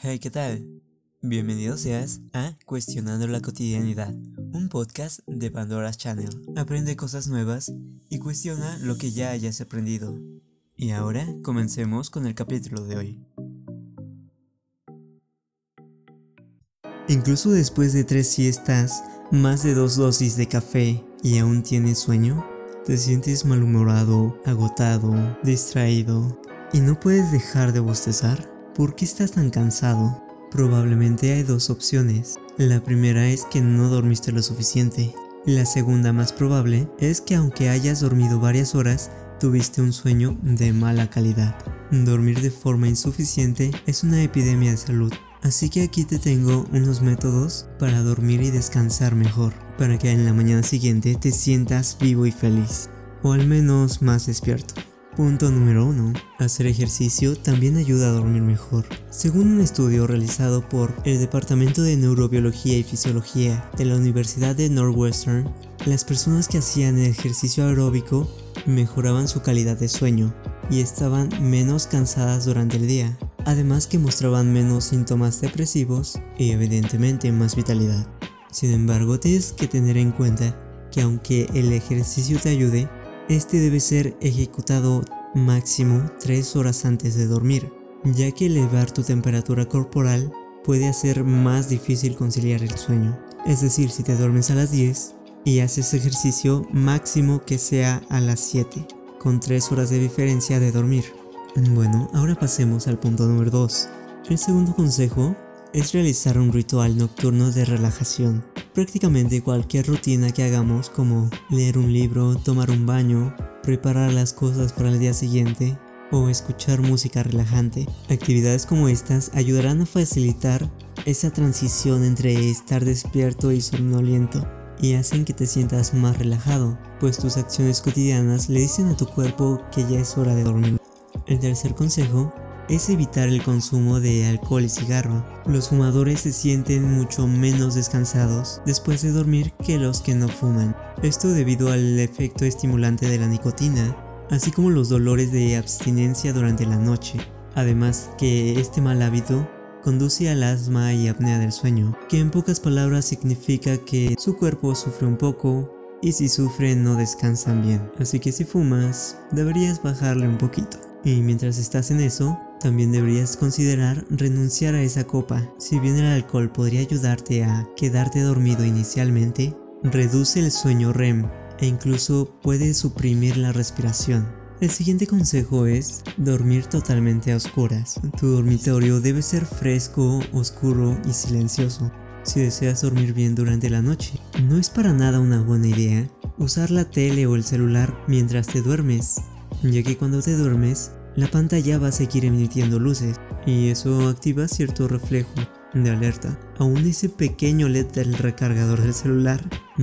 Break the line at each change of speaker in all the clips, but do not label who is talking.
Hey, ¿qué tal? Bienvenido seas a Cuestionando la Cotidianidad, un podcast de Pandora's Channel. Aprende cosas nuevas y cuestiona lo que ya hayas aprendido. Y ahora comencemos con el capítulo de hoy. Incluso después de tres siestas, más de dos dosis de café y aún tienes sueño, te sientes malhumorado, agotado, distraído y no puedes dejar de bostezar. ¿Por qué estás tan cansado? Probablemente hay dos opciones. La primera es que no dormiste lo suficiente. La segunda más probable es que aunque hayas dormido varias horas, tuviste un sueño de mala calidad. Dormir de forma insuficiente es una epidemia de salud. Así que aquí te tengo unos métodos para dormir y descansar mejor, para que en la mañana siguiente te sientas vivo y feliz, o al menos más despierto. Punto número 1. Hacer ejercicio también ayuda a dormir mejor. Según un estudio realizado por el Departamento de Neurobiología y Fisiología de la Universidad de Northwestern, las personas que hacían ejercicio aeróbico mejoraban su calidad de sueño y estaban menos cansadas durante el día, además que mostraban menos síntomas depresivos y evidentemente más vitalidad. Sin embargo, tienes que tener en cuenta que aunque el ejercicio te ayude, este debe ser ejecutado máximo 3 horas antes de dormir, ya que elevar tu temperatura corporal puede hacer más difícil conciliar el sueño. Es decir, si te duermes a las 10 y haces ejercicio máximo que sea a las 7, con 3 horas de diferencia de dormir. Bueno, ahora pasemos al punto número 2. El segundo consejo es realizar un ritual nocturno de relajación. Prácticamente cualquier rutina que hagamos como leer un libro, tomar un baño, preparar las cosas para el día siguiente o escuchar música relajante. Actividades como estas ayudarán a facilitar esa transición entre estar despierto y somnoliento y hacen que te sientas más relajado, pues tus acciones cotidianas le dicen a tu cuerpo que ya es hora de dormir. El tercer consejo es evitar el consumo de alcohol y cigarro. Los fumadores se sienten mucho menos descansados después de dormir que los que no fuman. Esto debido al efecto estimulante de la nicotina, así como los dolores de abstinencia durante la noche. Además que este mal hábito conduce al asma y apnea del sueño, que en pocas palabras significa que su cuerpo sufre un poco y si sufre no descansan bien. Así que si fumas, deberías bajarle un poquito. Y mientras estás en eso, también deberías considerar renunciar a esa copa. Si bien el alcohol podría ayudarte a quedarte dormido inicialmente, reduce el sueño REM e incluso puede suprimir la respiración. El siguiente consejo es dormir totalmente a oscuras. Tu dormitorio debe ser fresco, oscuro y silencioso. Si deseas dormir bien durante la noche, no es para nada una buena idea usar la tele o el celular mientras te duermes, ya que cuando te duermes la pantalla va a seguir emitiendo luces y eso activa cierto reflejo de alerta. Aún ese pequeño LED del recargador del celular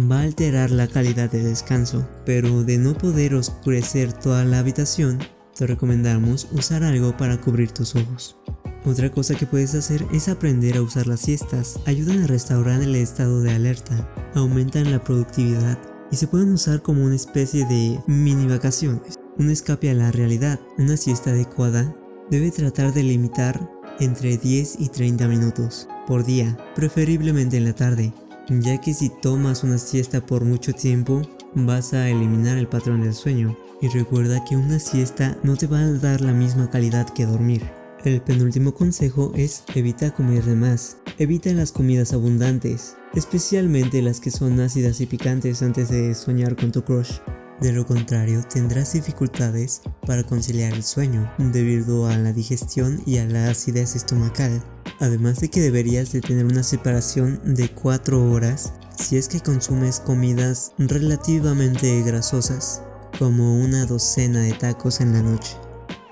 va a alterar la calidad de descanso, pero de no poder oscurecer toda la habitación, te recomendamos usar algo para cubrir tus ojos. Otra cosa que puedes hacer es aprender a usar las siestas. Ayudan a restaurar el estado de alerta, aumentan la productividad y se pueden usar como una especie de mini vacaciones un escape a la realidad. Una siesta adecuada debe tratar de limitar entre 10 y 30 minutos por día, preferiblemente en la tarde, ya que si tomas una siesta por mucho tiempo vas a eliminar el patrón del sueño. Y recuerda que una siesta no te va a dar la misma calidad que dormir. El penúltimo consejo es evita comer de más. Evita las comidas abundantes, especialmente las que son ácidas y picantes antes de soñar con tu crush. De lo contrario, tendrás dificultades para conciliar el sueño debido a la digestión y a la acidez estomacal. Además de que deberías de tener una separación de 4 horas si es que consumes comidas relativamente grasosas, como una docena de tacos en la noche.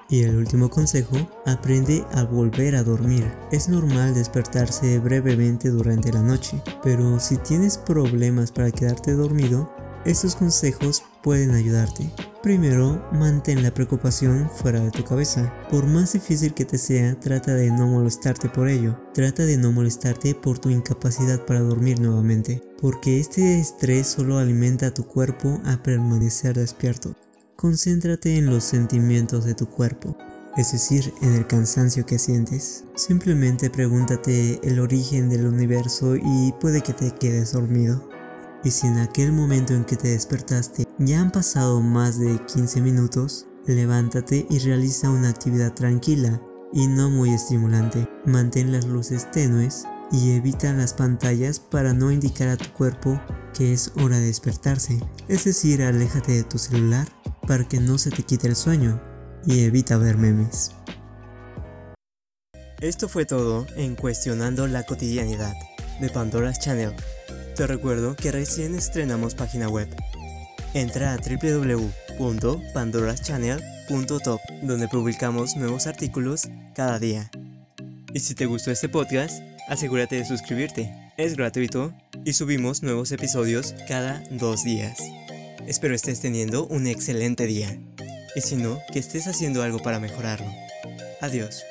Y el último consejo, aprende a volver a dormir. Es normal despertarse brevemente durante la noche, pero si tienes problemas para quedarte dormido, estos consejos pueden ayudarte. Primero, mantén la preocupación fuera de tu cabeza. Por más difícil que te sea, trata de no molestarte por ello. Trata de no molestarte por tu incapacidad para dormir nuevamente, porque este estrés solo alimenta a tu cuerpo a permanecer despierto. Concéntrate en los sentimientos de tu cuerpo. es decir, en el cansancio que sientes. Simplemente pregúntate el origen del universo y puede que te quedes dormido. Y si en aquel momento en que te despertaste ya han pasado más de 15 minutos, levántate y realiza una actividad tranquila y no muy estimulante. Mantén las luces tenues y evita las pantallas para no indicar a tu cuerpo que es hora de despertarse. Es decir, aléjate de tu celular para que no se te quite el sueño y evita ver memes. Esto fue todo en Cuestionando la Cotidianidad de Pandora's Channel. Te recuerdo que recién estrenamos página web. Entra a www.pandoraschannel.top donde publicamos nuevos artículos cada día. Y si te gustó este podcast, asegúrate de suscribirte. Es gratuito y subimos nuevos episodios cada dos días. Espero estés teniendo un excelente día. Y si no, que estés haciendo algo para mejorarlo. Adiós.